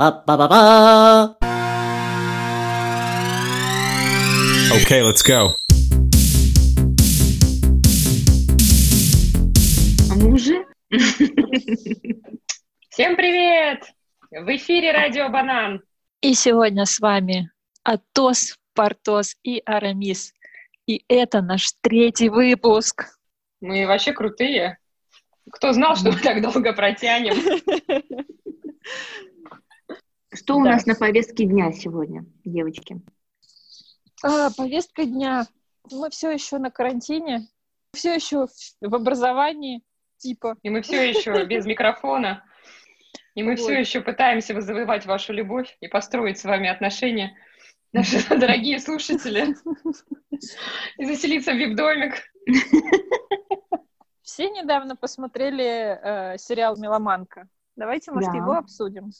Па-па-па-па! Okay, let's go. А мы уже? Всем привет! В эфире Радио Банан. И сегодня с вами Атос, Портос и Арамис. И это наш третий выпуск. Мы вообще крутые. Кто знал, что мы так долго протянем? Что у Да. нас на повестке дня сегодня, девочки? А, повестка дня. Мы все еще на карантине, все еще в образовании, типа. И мы все еще без микрофона. И мы Вот. все еще пытаемся завоевать вашу любовь и построить с вами отношения. Наши дорогие слушатели. И заселиться в вип-домик. Все недавно посмотрели э, сериал «Меломанка». Давайте, может, Да. его обсудим.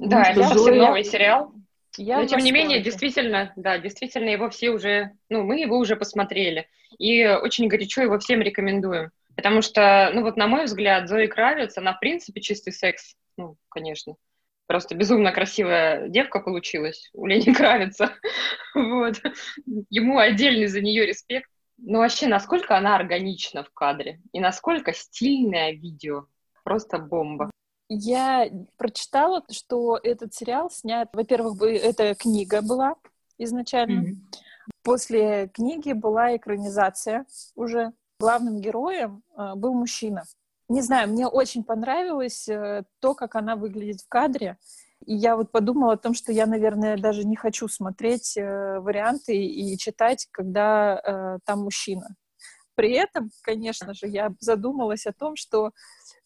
Да, это что, совсем Зоя? новый сериал. Я Но тем не менее, действительно, да, действительно, его все уже, ну, мы его уже посмотрели. И очень горячо его всем рекомендуем. Потому что, ну, вот на мой взгляд, Зои Кравец, она, в принципе, чистый секс. Ну, конечно. Просто безумно красивая девка получилась у Лени Кравица. Вот. Ему отдельный за нее респект. Ну, вообще, насколько она органична в кадре. И насколько стильное видео. Просто бомба. Я прочитала, что этот сериал снят, во-первых, это книга была изначально. Мгм. После книги была экранизация уже. Главным героем э, был мужчина. Не знаю, мне очень понравилось э, то, как она выглядит в кадре. И я вот подумала о том, что я, наверное, даже не хочу смотреть э, варианты и читать, когда э, там мужчина. При этом, конечно же, я задумалась о том, что,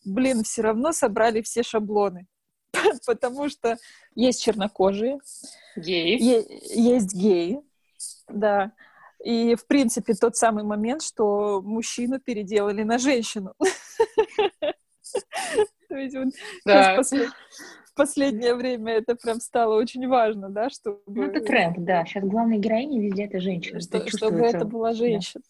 блин, все равно собрали все шаблоны. Потому что есть чернокожие, Гей. Е- есть геи, да. И, в принципе, тот самый момент, что мужчину переделали на женщину. Да. в последнее время это прям стало очень важно, да, чтобы... Ну, это тренд, да. Сейчас главная героиня везде это женщина. что- чтобы это была женщина.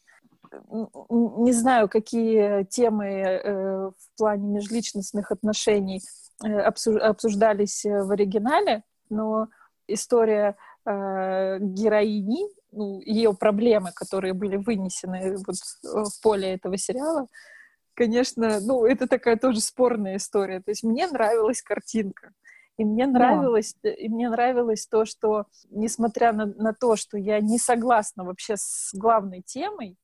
Не знаю, какие темы э, в плане межличностных отношений э, обсу- обсуждались э, в оригинале, но история героини, ну, ее проблемы, которые были вынесены вот в поле этого сериала, конечно, ну, это такая тоже спорная история. То есть мне нравилась картинка. И мне нравилось, и мне нравилось то, что, несмотря на, на то, что я не согласна вообще с главной темой,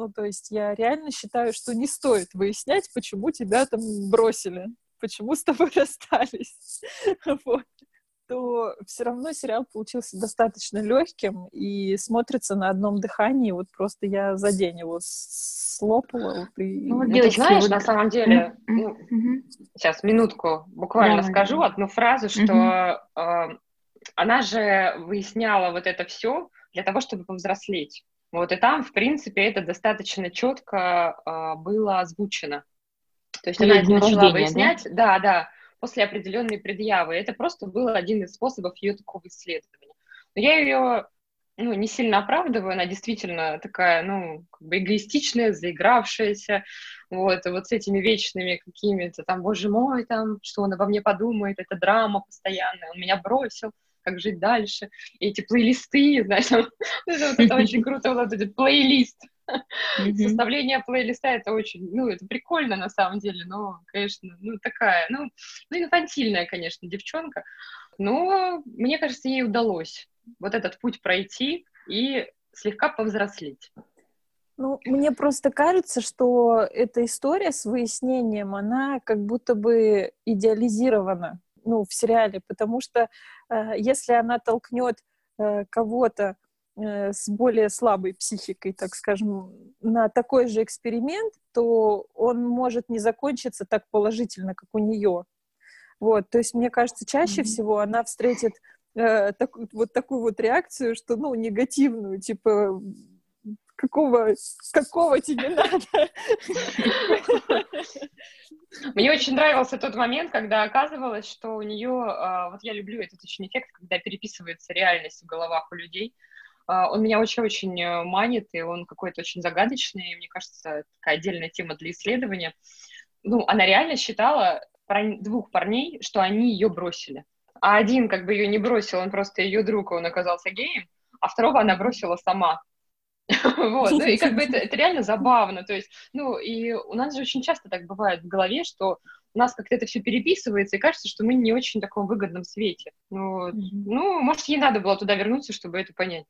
ну, то есть я реально считаю, что не стоит выяснять, почему тебя там бросили, почему с тобой расстались, вот, то все равно сериал получился достаточно легким и смотрится на одном дыхании. Вот просто я за день его слопала. вот, и- Ну, вот Девочки, знаешь, вот- на самом деле, Мгм. ну, Мгм. Сейчас, минутку, буквально Давай, скажу одну фразу, что э, она же выясняла вот это все для того, чтобы повзрослеть. Вот и там, в принципе, это достаточно четко э, было озвучено. То есть она это начала рождения, выяснять, да? да, после определенной предъявы. Это просто был один из способов ее такого исследования. Но я ее ну, не сильно оправдываю, она действительно такая, ну, как бы эгоистичная, заигравшаяся, вот, вот с этими вечными какими-то там, боже мой, там, что он обо мне подумает, это драма постоянная, он меня бросил, как жить дальше, и эти плейлисты, знаешь, там, это, вот это очень круто, вот этот плейлист, составление плейлиста, это очень, ну, это прикольно на самом деле, но, конечно, ну, такая, ну, ну, инфантильная, конечно, девчонка, но, мне кажется, ей удалось вот этот путь пройти и слегка повзрослеть. Ну, мне просто кажется, что эта история с выяснением, она как будто бы идеализирована ну, в сериале, потому что э, если она толкнет э, кого-то э, с более слабой психикой, так скажем, на такой же эксперимент, то он может не закончиться так положительно, как у нее. Вот, то есть, мне кажется, чаще Мгм. всего она встретит э, такую- вот такую вот реакцию, что, ну, негативную, типа, какого, какого тебе надо? Мне очень нравился тот момент, когда оказывалось, что у нее, вот я люблю этот очень эффект, когда переписывается реальность в головах у людей. А, Он меня очень-очень э, манит, и он какой-то очень загадочный, и мне кажется, такая отдельная тема для исследования. Ну, она реально считала двух парней, что они ее бросили. а один как бы ее не бросил, он просто ее друг, он оказался геем, а второго она бросила сама. Вот, ну и как бы это, это реально забавно, то есть, ну и у нас же очень часто так бывает в голове, что у нас как-то это все переписывается, и кажется, что мы не очень в таком выгодном свете. Ну, ну, может, ей надо было туда вернуться, чтобы это понять.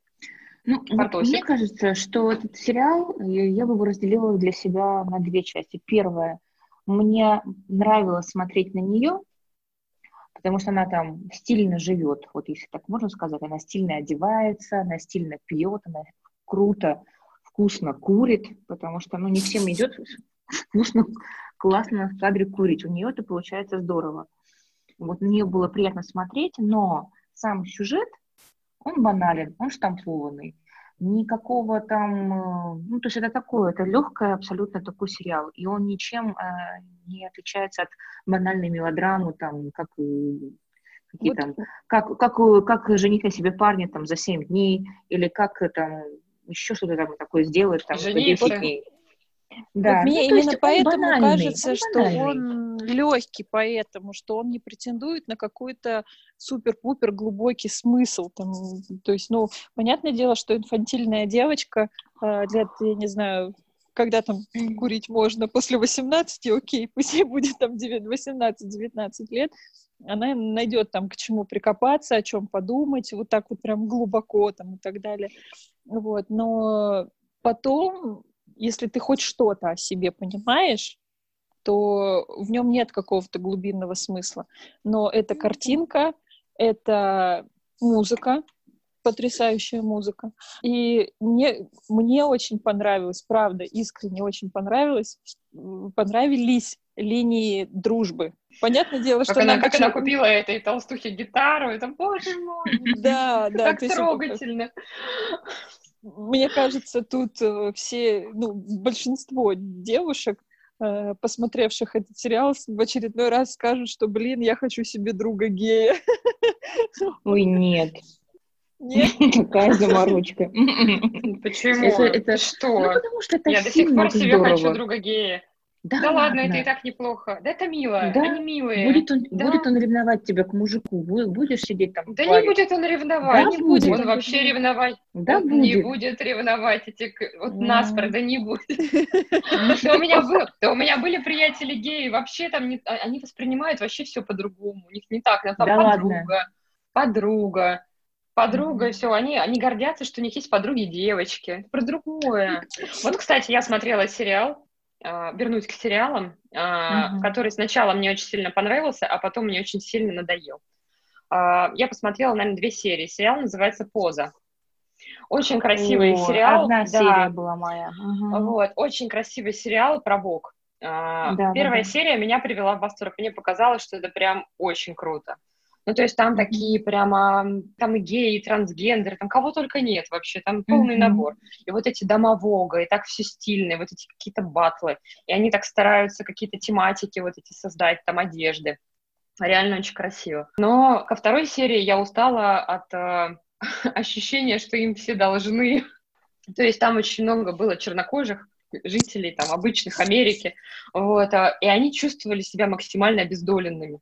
Ну, вот мне кажется, что этот сериал я бы разделила для себя на две части. Первое, мне нравилось смотреть на нее, потому что она там стильно живет, вот если так можно сказать, она стильно одевается, она стильно пьет, она круто, вкусно курит, потому что, ну, не всем идет вкусно, классно в кадре курить. У нее это получается здорово. Вот мне было приятно смотреть, но сам сюжет, он банален, он штампованный. Никакого там, э, ну, то есть это такое, это легкое абсолютно такой сериал, и он ничем э, не отличается от банальной мелодрамы, там, как какие вот. там, как, как, как женить на себе парня там за 7 дней, или как там еще что-то там такое сделать там за 10 дней. Да. Вот мне ну, именно поэтому кажется, он что он легкий, поэтому что он не претендует на какой-то супер-пупер глубокий смысл. Там, то есть, ну, понятное дело, что инфантильная девочка э, для, я не знаю, когда там курить можно после 18, окей, пусть ей будет там 18-19 лет, она найдет там к чему прикопаться, о чем подумать, вот так вот прям глубоко там и так далее. Вот, но потом если ты хоть что-то о себе понимаешь, то в нем нет какого-то глубинного смысла. Но это картинка, это музыка, потрясающая музыка. И мне, мне очень понравилось, правда, искренне очень понравилось, понравились линии дружбы. Понятное дело, как что она, как она купила этой толстухе гитару, это, боже мой, да, да, как трогательно мне кажется, тут э, все, ну, большинство девушек, э, посмотревших этот сериал, в очередной раз скажут, что, блин, я хочу себе друга гея. Ой, нет. Нет? Такая заморочка. Почему? Это, это что? Ну, потому что это Я до сих пор себе хочу друга гея. Да, да ладно, это и так неплохо. Да это мило, да? они милые. Будет он, да? будет он ревновать тебя к мужику, будешь сидеть там. Да не будет он ревновать, да, не будет. Он вообще ревновать. Да он будет. Не будет ревновать эти, вот mm. наспор, да не будет. Да у меня был, да у меня были приятели геи, вообще там не, а, они воспринимают вообще все по-другому, у них не так, там подруга, подруга, подруга, и все, они, они гордятся, что у них есть подруги девочки. Про другое. Вот, кстати, я смотрела сериал а, вернуть к сериалам, uh-huh. который сначала мне очень сильно понравился, а потом мне очень сильно надоел. А, я посмотрела, наверное, две серии. Сериал называется «Поза». Очень красивый О, сериал. Одна да. серия была моя. Угу. Вот, очень красивый сериал про Бог. Да, Первая да, да. серия меня привела в восторг. Мне показалось, что это прям очень круто. Ну, то есть там такие прямо, там и геи, и трансгендеры, там кого только нет вообще, там полный mm-hmm. набор. И вот эти дома Вога, и так все стильные, вот эти какие-то батлы. И они так стараются какие-то тематики вот эти создать, там одежды. Реально очень красиво. Но ко второй серии я устала от э, ощущения, что им все должны. То есть там очень много было чернокожих, жителей там обычных Америки, вот, а, и они чувствовали себя максимально обездоленными.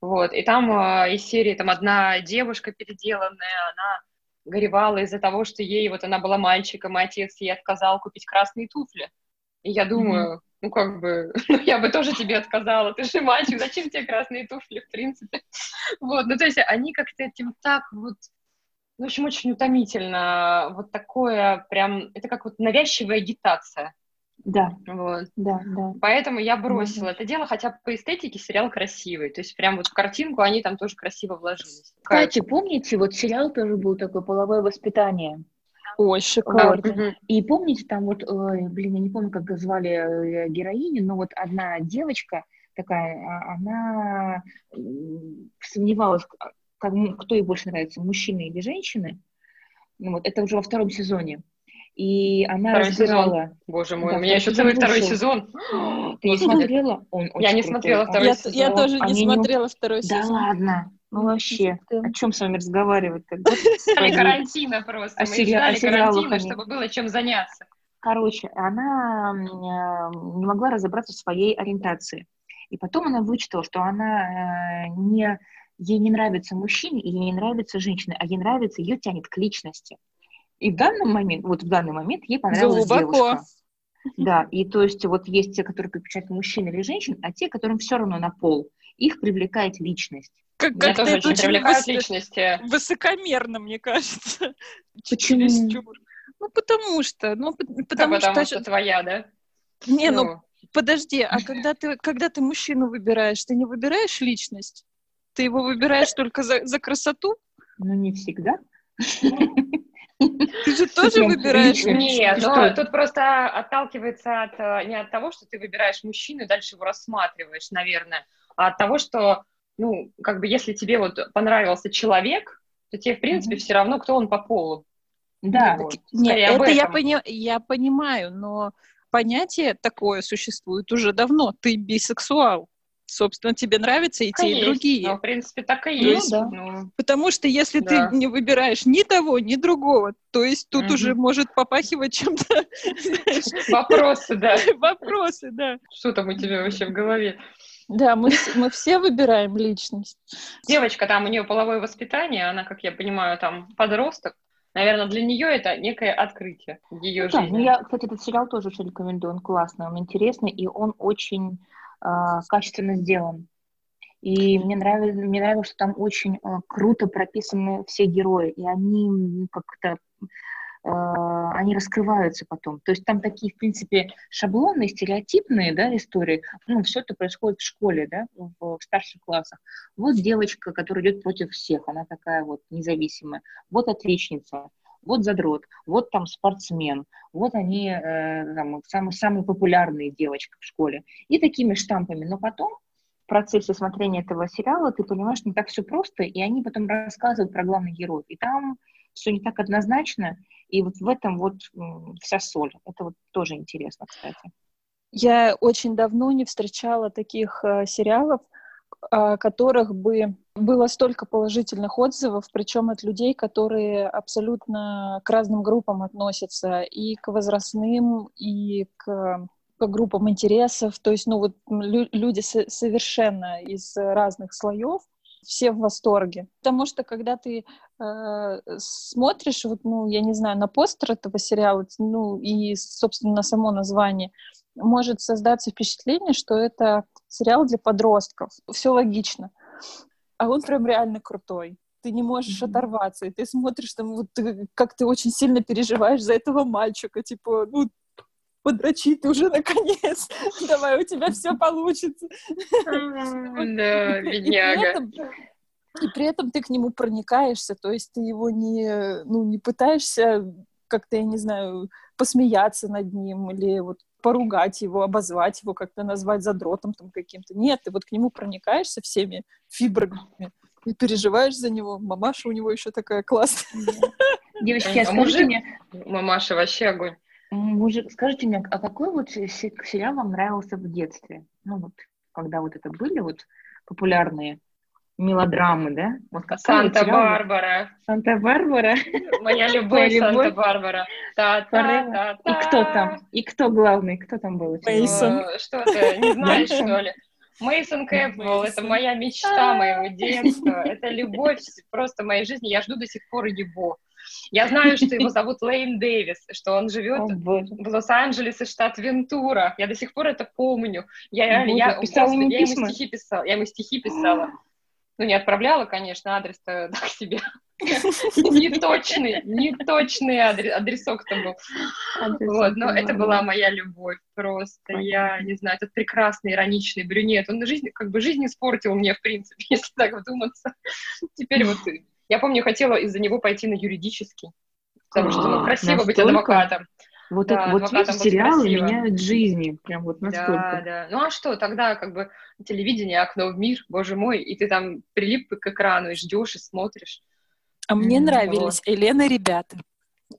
Вот, и там э, из серии там одна девушка переделанная, она горевала из-за того, что ей, вот она была мальчиком, и отец ей отказал купить красные туфли. И я думаю, mm-hmm. ну как бы, ну я бы тоже тебе отказала, ты же мальчик, зачем тебе красные туфли, в принципе? Вот, ну то есть они как-то этим так вот, в общем, очень утомительно, вот такое прям, это как вот навязчивая агитация. Да. Вот. Да, да. Поэтому я бросила да. это дело, хотя по эстетике сериал красивый. То есть прям вот в картинку они там тоже красиво вложились. Кстати, помните, вот сериал тоже был такой «Половое воспитание». Ой, шикарно. Да. И помните, там вот, ой, блин, я не помню, как звали э, героиню, но вот одна девочка такая, а, она сомневалась, как, кто ей больше нравится, мужчины или женщины. Ну, вот, это уже во втором сезоне и она второй разбирала. Сезон. Боже мой, да, у меня еще целый второй сезон. Ты не смотрела? Он я не смотрела второй я, сезон. Я тоже не смотрела не... второй сезон. Да ладно. Ну вообще, о чем с вами разговаривать? Ждали карантина просто. Мы ждали карантина, чтобы было чем заняться. Короче, она не могла разобраться в своей ориентации. И потом она вычитала, что она э, не ей не нравится мужчина, и ей не нравится женщина, а ей нравится, ее тянет к личности. И в данный момент, вот в данный момент ей понравилась Глубоко. девушка. Да, и то есть вот есть те, которые предпочитают мужчин или женщин, а те, которым все равно на пол. Их привлекает личность. Как, Меня как тоже очень привлекают выс... личности. Высокомерно, мне кажется. Почему? Ну, потому что. Ну, потому, потому что, что твоя, да? Не, ну, ну подожди, а когда ты, когда ты мужчину выбираешь, ты не выбираешь личность? Ты его выбираешь только за, за красоту? Ну, не всегда. Же тоже выбираешь? Нет, но тут просто отталкивается от, э, не от того, что ты выбираешь мужчину и дальше его рассматриваешь, наверное, а от того, что, ну, как бы, если тебе вот понравился человек, то тебе, в принципе, все равно, кто он по полу. Да, вот. Нет, это я, пони- я понимаю, но понятие такое существует уже давно. Ты бисексуал собственно, тебе нравятся и те, и другие. Ну, в принципе, так и есть. Ну, да. ну, Потому что если да. ты не выбираешь ни того, ни другого, то есть тут угу. уже может попахивать чем-то... Вопросы, да. Вопросы, да. Что там у тебя вообще в голове? Да, мы, мы все выбираем личность. Девочка, там у нее половое воспитание, она, как я понимаю, там подросток. Наверное, для нее это некое открытие ее ну, жизни. Да, ну я, кстати, этот сериал тоже очень рекомендую, он классный, он интересный, и он очень качественно сделан. И мне нравилось, мне нравилось, что там очень э, круто прописаны все герои, и они как-то э, они раскрываются потом. То есть там такие, в принципе, шаблонные, стереотипные, да, истории. Ну, все это происходит в школе, да, в, в старших классах. Вот девочка, которая идет против всех, она такая вот независимая. Вот отличница вот задрот, вот там спортсмен, вот они э, там, самые, самые популярные девочки в школе. И такими штампами. Но потом в процессе смотрения этого сериала ты понимаешь, не так все просто, и они потом рассказывают про главных героев. И там все не так однозначно, и вот в этом вот вся соль. Это вот тоже интересно, кстати. Я очень давно не встречала таких э, сериалов, о которых бы было столько положительных отзывов, причем от людей, которые абсолютно к разным группам относятся, и к возрастным, и к, к группам интересов. То есть, ну вот лю- люди совершенно из разных слоев, все в восторге. Потому что когда ты э, смотришь, вот, ну, я не знаю, на постер этого сериала, ну, и, собственно, на само название, может создаться впечатление, что это сериал для подростков. Все логично. А он прям реально крутой. Ты не можешь mm-hmm. оторваться, и ты смотришь там, вот как ты очень сильно переживаешь за этого мальчика, типа, ну, подрочи ты уже наконец, давай, у тебя все получится. Да, бедняга. И при этом ты к нему проникаешься, то есть ты его не, ну, не пытаешься как-то, я не знаю, посмеяться над ним или вот поругать его, обозвать его, как-то назвать задротом там каким-то. Нет, ты вот к нему проникаешься всеми фибрами и переживаешь за него. Мамаша у него еще такая классная. Девочки, а, а скажите мне... Мамаша вообще огонь. Мужик, скажите мне, а какой вот сериал вам нравился в детстве? Ну вот, когда вот это были вот популярные мелодрамы, да? Вот Санта-Барбара. Санта-Барбара. Моя любовь Санта-Барбара. И кто там? И кто главный? Кто там был? Мейсон. Э, что ты, не знаешь, что ли? Мейсон Кэпвелл, это моя мечта моего детства, это любовь просто моей жизни, я жду до сих пор его. Я знаю, что его зовут Лейн Дэвис, что он живет О, в Лос-Анджелесе, штат Вентура. Я до сих пор это помню. Я, Боже, я, писала ему я ему стихи писала. Я ему стихи писала. Ну, не отправляла, конечно, адрес-то так себе. Неточный, неточный адрес, адресок-то был. Вот, но это была моя любовь просто. Я не знаю, этот прекрасный, ироничный брюнет. Он жизнь, как бы жизнь испортил мне, в принципе, если так вдуматься. Теперь вот я помню, хотела из-за него пойти на юридический, потому что ну, красиво быть адвокатом. Вот, да, это, вот эти сериалы меняют жизни, прям вот настолько. Да, да. Ну а что, тогда как бы телевидение, окно в мир, боже мой, и ты там прилип к экрану и ждешь, и смотришь. А мне нравились вот. Елена ребята.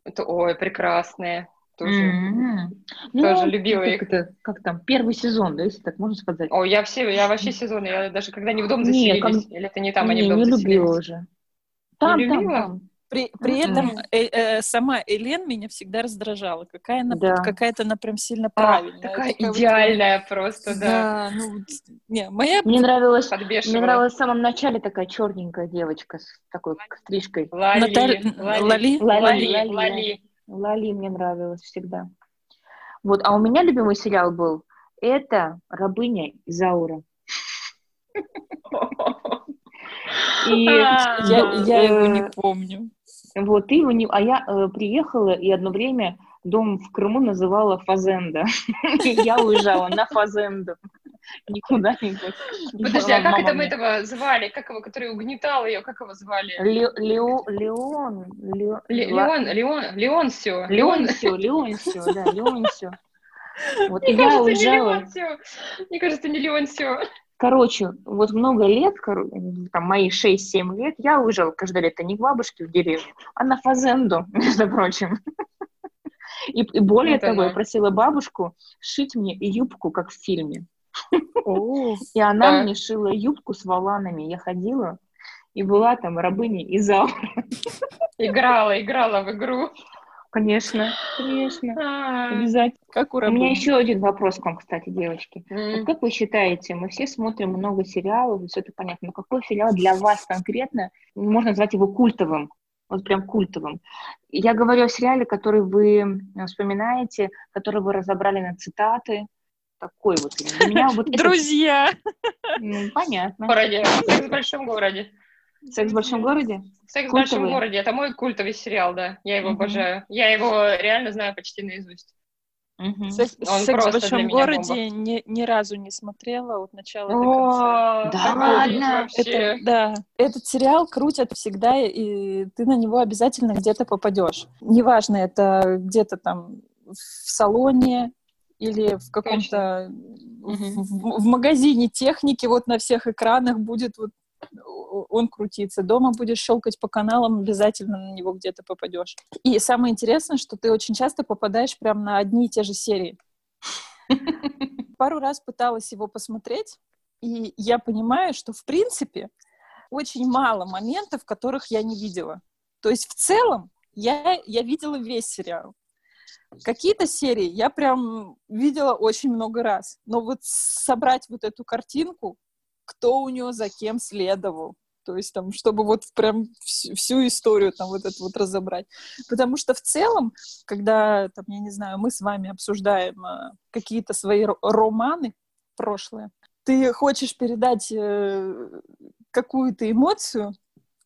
Это, ой, прекрасные. Тоже, mm-hmm. тоже ну, любила как их. Это, как там, первый сезон, да, если так можно сказать? О, я все, я вообще сезоны, я даже когда они в дом заселились, не, как... или это не там, не, они в дом не заселились. любила уже. Там, не там, там. При, при этом э, э, сама Элен меня всегда раздражала. Какая она, да. какая-то она прям сильно а, правильная. А, такая это идеальная вот... просто, да. да ну, не, моя... Мне нравилась, мне нравилась в самом начале такая черненькая девочка с такой стрижкой. Лали. Наталь... Лали. Лали. Лали. Лали. Лали. Лали мне нравилась всегда. Вот, а у меня любимый сериал был это «Рабыня Изаура». И я, я его не э, помню. Вот, ты его не... А я э, приехала и одно время дом в Крыму называла Фазенда. Я уезжала на Фазенду. Никуда не Подожди, а как это мы этого звали? Как его, который угнетал ее, как его звали? Леон. Леон. Леон. Леон. Леонсио. Леонсио. Леонсио, да, Леонсио. Вот, Мне кажется, не Леонсио. Мне кажется, не Леонсио. Короче, вот много лет, там мои 6-7 лет, я уезжала каждое лето не к бабушке в деревню, а на Фазенду, между прочим. И, и более Это того, я просила бабушку шить мне юбку, как в фильме. И она мне шила юбку с воланами. Я ходила и была там рабыней из Играла, играла в игру. Конечно, конечно, а. обязательно. Как у, у меня еще один вопрос к вам, кстати, девочки. Mm. Вот как вы считаете, мы все смотрим много сериалов, все это понятно, но какой сериал для вас конкретно, можно назвать его культовым? Вот прям культовым. Я говорю о сериале, который вы вспоминаете, который вы разобрали на цитаты, такой вот. Для меня вот Друзья! Ну, понятно. В городе, в большом городе. Секс в большом городе? Секс в большом городе. Это мой культовый сериал, да. Я его обожаю. Я его реально знаю почти наизусть. Угу. Секс, секс в большом городе ни, ни разу не смотрела от начала до конца. Да ладно! Это, да, этот сериал крутят всегда, и ты на него обязательно где-то попадешь. Неважно, это где-то там в салоне или в каком-то в, в, в магазине техники, вот на всех экранах будет вот он крутится. Дома будешь щелкать по каналам, обязательно на него где-то попадешь. И самое интересное, что ты очень часто попадаешь прямо на одни и те же серии. Пару раз пыталась его посмотреть, и я понимаю, что, в принципе, очень мало моментов, которых я не видела. То есть в целом я, я видела весь сериал. Какие-то серии я прям видела очень много раз. Но вот собрать вот эту картинку, кто у него за кем следовал. То есть там, чтобы вот прям всю, всю историю там вот эту вот разобрать. Потому что в целом, когда, там, я не знаю, мы с вами обсуждаем э, какие-то свои романы прошлые, ты хочешь передать э, какую-то эмоцию,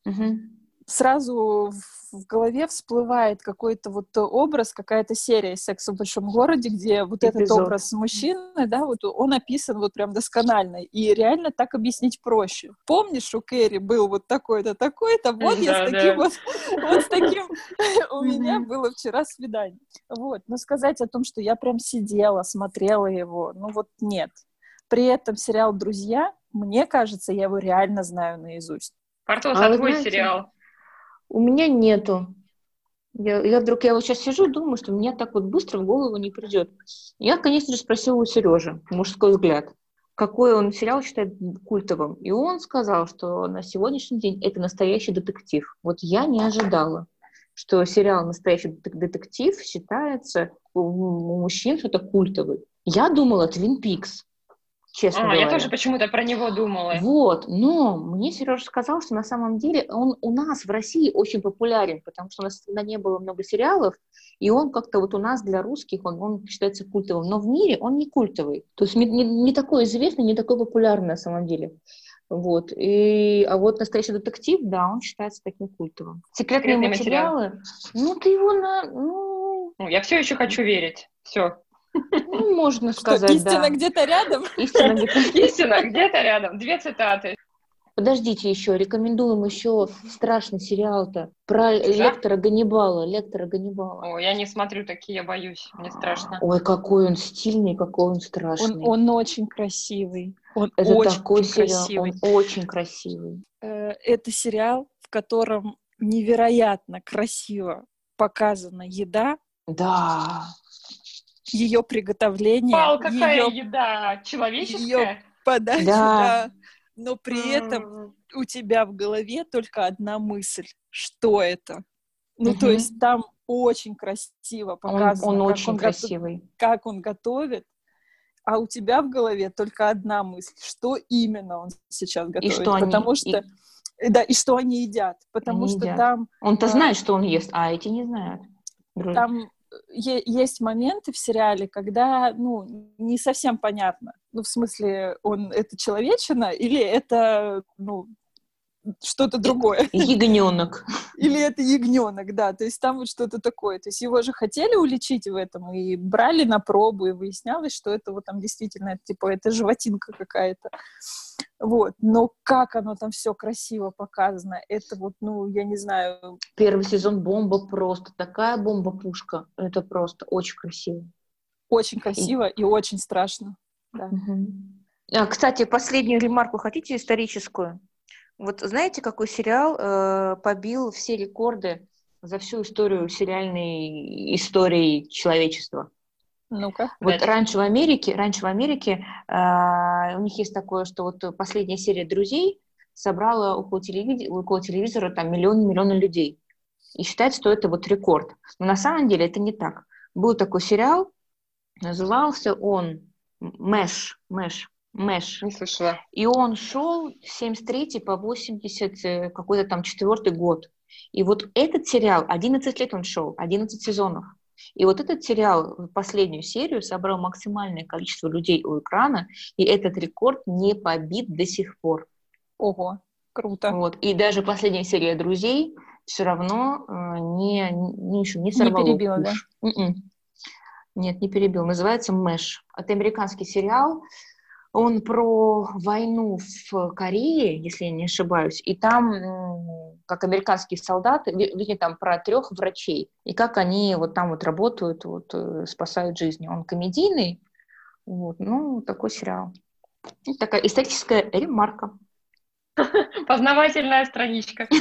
угу сразу в голове всплывает какой-то вот образ, какая-то серия «Секс в большом городе», где вот Эпизод. этот образ мужчины, да, вот он описан вот прям досконально, и реально так объяснить проще. Помнишь, у Кэрри был вот такой-то, такой-то, вот я с таким вот, вот с таким у меня было вчера свидание. Вот, но сказать о том, что я прям сидела, смотрела его, ну вот нет. При этом сериал «Друзья», мне кажется, я его реально знаю наизусть. Портос, а, а твой знаете, сериал? У меня нету. Я, я вдруг, я вот сейчас сижу думаю, что мне так вот быстро в голову не придет. Я, конечно же, спросила у Сережи, мужской взгляд, какой он сериал считает культовым. И он сказал, что на сегодняшний день это настоящий детектив. Вот я не ожидала, что сериал «Настоящий детектив» считается у мужчин что-то культовый. Я думала «Твин Пикс», честно а, говоря. Я тоже почему-то про него думала. Вот, но мне Сережа сказал, что на самом деле он у нас в России очень популярен, потому что у нас тогда не было много сериалов, и он как-то вот у нас для русских, он, он считается культовым, но в мире он не культовый. То есть не, не, не такой известный, не такой популярный на самом деле. Вот. И, а вот настоящий детектив, да, он считается таким культовым. Секретные, Секретные материалы, материалы, ну ты его на... Ну... ну... Я все еще хочу верить. Все. Ну, можно сказать, Что, истина да. где-то рядом? Истина где-то... истина где-то рядом. Две цитаты. Подождите еще, рекомендуем еще страшный сериал-то про Чужак? лектора Ганнибала. Лектора Ганнибала. О, я не смотрю такие, я боюсь, мне страшно. Ой, какой он стильный, какой он страшный. Он, он очень красивый. Он Это очень такой сериал, красивый. он очень красивый. Э, это сериал, в котором невероятно красиво показана еда. Да ее приготовление. Вау, какая ее, еда человеческая? Ее подача, да. да. Но при mm. этом у тебя в голове только одна мысль. Что это? Ну, угу. то есть там очень красиво показано. Он, он очень он красивый. Го- как он готовит, а у тебя в голове только одна мысль, что именно он сейчас готовит. И что потому они... что... И... Да, и что они едят. Потому они что едят. там... Он-то а... знает, что он ест, а эти не знают. Друзья. Там есть моменты в сериале, когда, ну, не совсем понятно. Ну, в смысле, он это человечина или это, ну, что-то другое. Ягненок. Или это ягненок, да. То есть там вот что-то такое. То есть его же хотели уличить в этом и брали на пробу, и выяснялось, что это вот там действительно, типа, это животинка какая-то. Вот. Но как оно там все красиво показано, это вот, ну, я не знаю. Первый сезон бомба просто. Такая бомба-пушка. Это просто очень красиво. Очень красиво и, и очень страшно. Да. Угу. Кстати, последнюю ремарку хотите историческую? Вот знаете, какой сериал э, побил все рекорды за всю историю сериальной истории человечества? Ну-ка. Вот дальше. раньше в Америке, раньше в Америке э, у них есть такое, что вот последняя серия «Друзей» собрала около, телевиз... около телевизора там миллион-миллионы людей. И считается, что это вот рекорд. Но на самом деле это не так. Был такой сериал, назывался он «Мэш», «Мэш», Мэш. Не слышала. И он шел с 73 по 80 э, какой-то там четвертый год. И вот этот сериал, 11 лет он шел, 11 сезонов. И вот этот сериал, последнюю серию, собрал максимальное количество людей у экрана, и этот рекорд не побит до сих пор. Ого, круто. Вот. И даже последняя серия «Друзей» все равно э, не, не, не сорвала. Не перебила, да? Mm-mm. Нет, не перебил. Называется «Мэш». Это американский сериал, он про войну в Корее, если я не ошибаюсь, и там, как американские солдаты, видите, там про трех врачей, и как они вот там вот работают, вот э, спасают жизни. Он комедийный, вот, ну, такой сериал. И такая историческая ремарка. Познавательная страничка.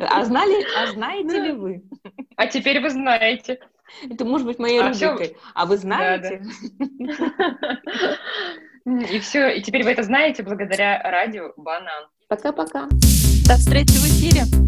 А знали, а знаете ли вы? А теперь вы знаете. Это может быть моей а рубрикой. Все... А вы знаете? И все, и теперь вы это знаете благодаря радио Банан. Пока-пока. До встречи в эфире.